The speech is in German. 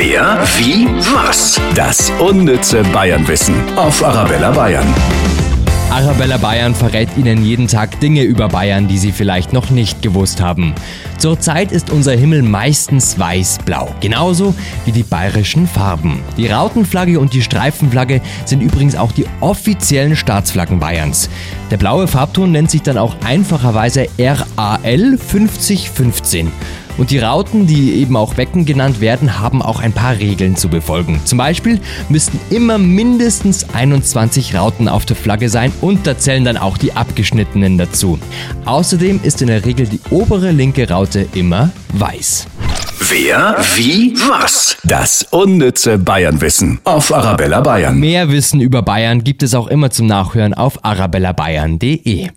Wer, wie, was? Das unnütze Bayernwissen auf Arabella Bayern. Arabella Bayern verrät Ihnen jeden Tag Dinge über Bayern, die Sie vielleicht noch nicht gewusst haben. Zurzeit ist unser Himmel meistens weiß-blau, genauso wie die bayerischen Farben. Die Rautenflagge und die Streifenflagge sind übrigens auch die offiziellen Staatsflaggen Bayerns. Der blaue Farbton nennt sich dann auch einfacherweise RAL 5015. Und die Rauten, die eben auch Becken genannt werden, haben auch ein paar Regeln zu befolgen. Zum Beispiel müssten immer mindestens 21 Rauten auf der Flagge sein und da zählen dann auch die abgeschnittenen dazu. Außerdem ist in der Regel die obere linke Raute immer weiß. Wer, wie, was? Das unnütze Bayernwissen auf Arabella Bayern. Mehr Wissen über Bayern gibt es auch immer zum Nachhören auf arabellabayern.de.